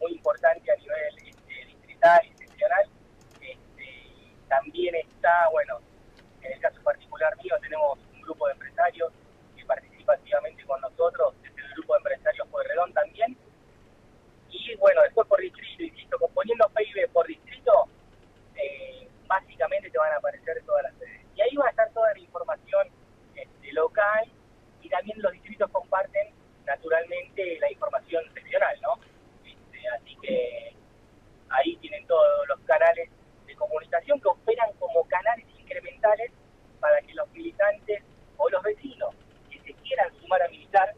muy importante a nivel este, distrital y seccional. Este, también está, bueno, en el caso particular mío tenemos un grupo de empresarios con nosotros, desde el grupo de empresarios Pueyrredón también. Y bueno, después por distrito, insisto, componiendo PIB por distrito, eh, básicamente te van a aparecer todas las sedes. Y ahí va a estar toda la información este, local y también los distritos comparten naturalmente la información seccional, ¿no? Este, así que ahí tienen todos los canales de comunicación que operan como canales incrementales para que los militantes o los vecinos sumar a militar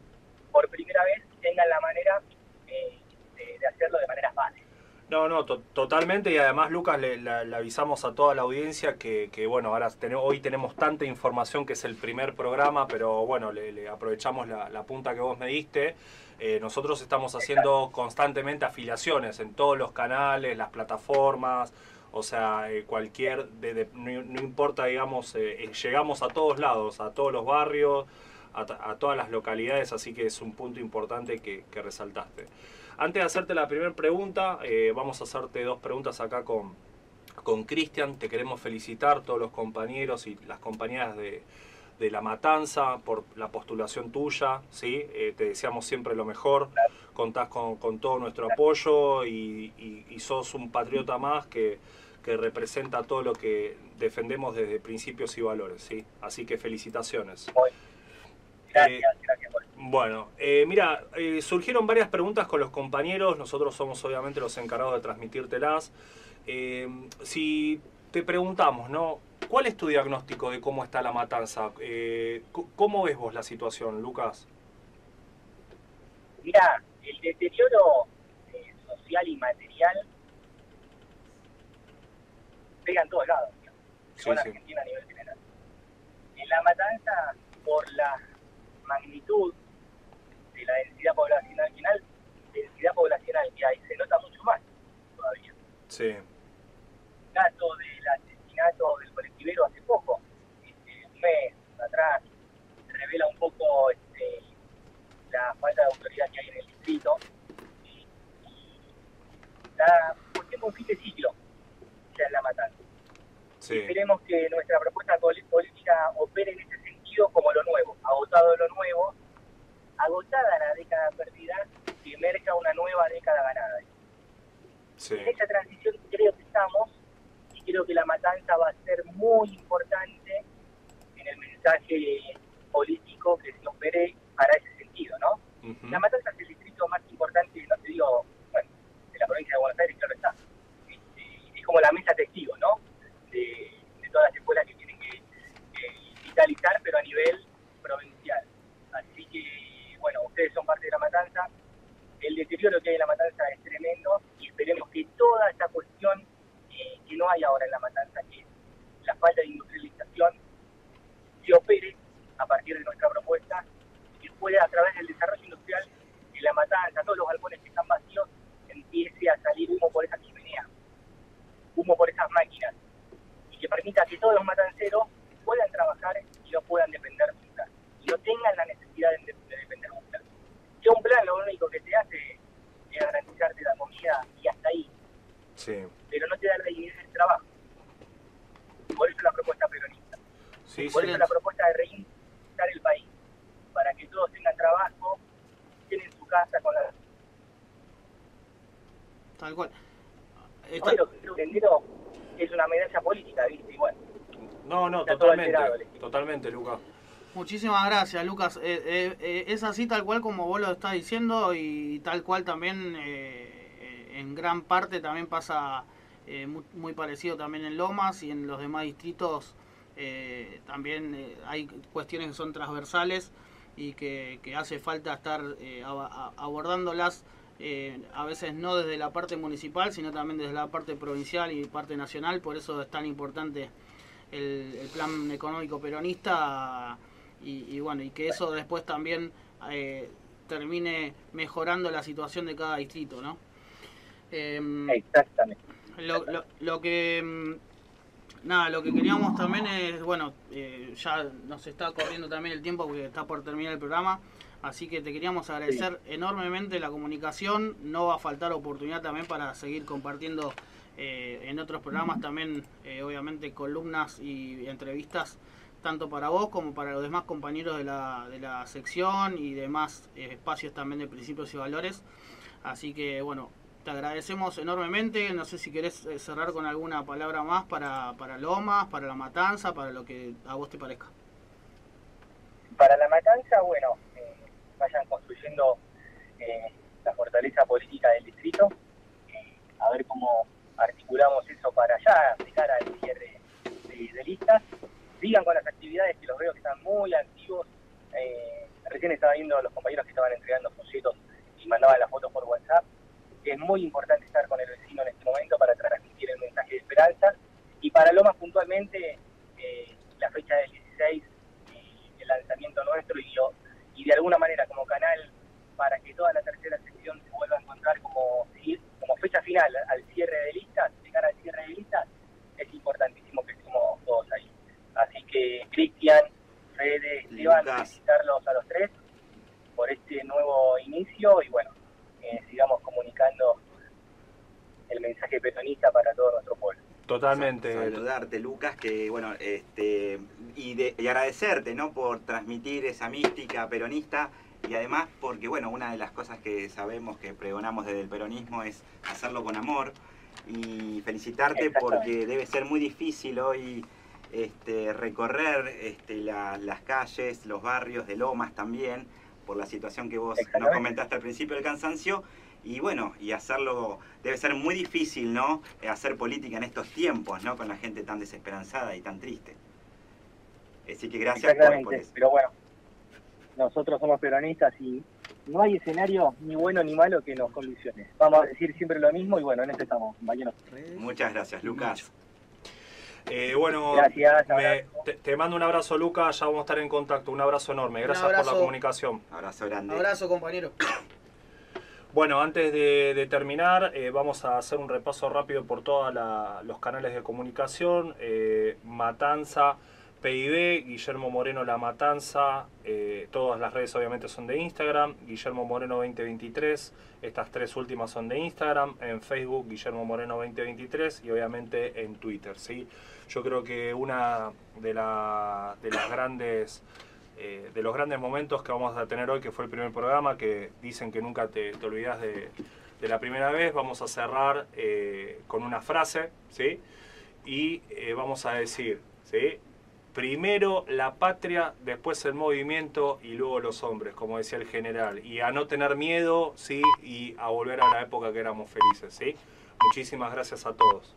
por primera vez tengan la manera eh, de, hacerlo de manera fácil. No, no, totalmente y además Lucas le, avisamos a toda la audiencia que, bueno, ahora hoy tenemos tanta información que es el primer programa, pero bueno, le, aprovechamos la, punta que vos me diste. Eh, nosotros estamos haciendo constantemente afiliaciones en todos los canales, las plataformas, o sea, eh, cualquier, no, importa, digamos, eh, llegamos a todos lados, a todos los barrios, a, todas las localidades, así que es un punto importante que, resaltaste. Antes de hacerte la primera pregunta, vamos a hacerte dos preguntas acá con con Cristian. Te queremos felicitar todos los compañeros y las compañeras de, La Matanza por la postulación tuya. ¿sí? te deseamos siempre lo mejor. Contás con, todo nuestro apoyo y, y sos un patriota más que que representa todo lo que defendemos desde principios y valores, ¿sí? Así que felicitaciones. Gracias, eh, gracias. Bueno, eh, mira, eh, surgieron varias preguntas con los compañeros, nosotros somos obviamente los encargados de transmitírtelas. si te preguntamos, ¿no? ¿Cuál es tu diagnóstico de cómo está la matanza? ¿Cómo ves vos la situación, Lucas? Mira, el deterioro social y material pega en todos lados, en Argentina a nivel general. En la matanza, por la magnitud de la densidad poblacional final, densidad poblacional que hay, se nota mucho más todavía. Sí. Dato del asesinato del colectivero hace poco, este, un mes atrás, revela un poco este, la falta de autoridad que hay en el distrito. Y, la, un fin de ciclo en la matanza. Esperemos que nuestra propuesta política opere en ese sentido como lo nuevo, agotado lo nuevo, agotada la década perdida, que emerja una nueva década ganada. En esa transición creo que estamos y creo que la matanza va a ser muy importante en el mensaje político que se opere para ese sentido, ¿no? La matanza es el distrito más importante, no te digo, bueno, de la provincia de Buenos Aires, claro está como la mesa testigo, ¿no? De, todas las escuelas que digitalizar, pero a nivel provincial. Así que, bueno, ustedes son parte de la matanza. El deterioro que hay en la matanza es tremendo y esperemos que toda esta cuestión eh, que no hay ahora en la matanza, que es la falta de industrialización, se opere a partir de nuestra propuesta y que pueda, a través del desarrollo industrial, en la matanza, todos los balcones que están vacíos, empiece a salir humo por esa chimenea humo por esas máquinas y que permita que todos los matanceros puedan trabajar y no puedan depender nunca y no tengan la necesidad de, depender nunca. Que un plan lo único que te hace es garantizarte la comida y hasta ahí. Sí. Pero no te da la dignidad del trabajo. Por eso la propuesta peronista. por eso la propuesta de reinventar el país. Para que todos tengan trabajo, tienen su casa con la... Tal cual el dinero es una medalla política, ¿viste? No, no, totalmente, Lucas. Muchísimas gracias, Lucas. Eh, eh, eh, es así tal cual como vos lo estás diciendo y tal cual también en gran parte también pasa muy, parecido también en Lomas y en los demás distritos también hay cuestiones que son transversales y que, hace falta estar abordándolas a veces no desde la parte municipal sino también desde la parte provincial y parte nacional, por eso es tan importante el, el plan económico peronista y, bueno, y que eso después también eh, termine mejorando la situación de cada distrito, ¿no? Em, Exactamente. Lo, lo, que mm, nada, lo que queríamos también es, bueno, eh, ya nos está corriendo también el tiempo porque está por terminar el programa, así que te queríamos agradecer enormemente la comunicación, no va a faltar oportunidad también para seguir compartiendo eh, en otros programas también, obviamente, columnas y entrevistas tanto para vos como para los demás compañeros de la, de la sección y demás eh, espacios también de principios y valores. Así que bueno, te agradecemos enormemente. No sé si querés eh, cerrar con alguna palabra más para, para Lomas, para la matanza, para lo que a vos te parezca. Para la matanza, bueno, eh, vayan construyendo la fortaleza política del distrito, a ver cómo articulamos eso para allá, de cara al cierre de listas sigan con las actividades que los veo que están muy activos. Eh, recién estaba viendo a los compañeros que estaban entregando folletos y mandaban las fotos por WhatsApp. Es muy importante estar con el vecino en este momento para transmitir el mensaje de esperanza. Y para lo más puntualmente, eh, la fecha del 16, eh, el lanzamiento nuestro y, yo, y de alguna manera como canal para que toda la tercera sección se vuelva a encontrar como, como fecha final al cierre de listas, llegar al cierre de listas, es importantísimo que estemos todos ahí. Así que Cristian, Fede, Esteban, felicitarlos a los tres por este nuevo inicio y bueno, eh, sigamos comunicando el mensaje peronista para todo nuestro pueblo. Totalmente. Saludarte, Lucas, que bueno, este y, de, y agradecerte, ¿no? Por transmitir esa mística peronista y además porque bueno, una de las cosas que sabemos que pregonamos desde el peronismo es hacerlo con amor y felicitarte porque debe ser muy difícil hoy este, recorrer este, las calles, los barrios de Lomas también, por la situación que vos nos comentaste al principio del cansancio. Y bueno, y hacerlo, debe ser muy difícil, ¿no? Hacer política en estos tiempos, ¿no? Con la gente tan desesperanzada y tan triste. Así que gracias por, eso. Pero bueno, nosotros somos peronistas y no hay escenario ni bueno ni malo que nos condicione. Vamos a decir siempre lo mismo y bueno, en esto estamos, compañeros. Muchas gracias, Lucas. Eh, bueno, te, mando un abrazo, Lucas. Ya vamos a estar en contacto. Un abrazo enorme. Gracias por la comunicación. Abrazo grande. Abrazo, compañero. Bueno, antes de, terminar, eh, vamos a hacer un repaso rápido por todos los canales de comunicación. Eh, Matanza, PIB, Guillermo Moreno La Matanza, todas las redes obviamente son de Instagram, Guillermo Moreno 2023, estas tres últimas son de Instagram, en Facebook Guillermo Moreno 2023 y obviamente en Twitter. ¿sí? Yo creo que una de, la, de las grandes eh, de los grandes momentos que vamos a tener hoy, que fue el primer programa, que dicen que nunca te, te olvidas de, la primera vez, vamos a cerrar eh, con una frase, ¿sí? Y eh, vamos a decir, ¿sí? Primero la patria, después el movimiento y luego los hombres, como decía el general. Y a no tener miedo, ¿sí? Y a volver a la época que éramos felices, ¿sí? Muchísimas gracias a todos.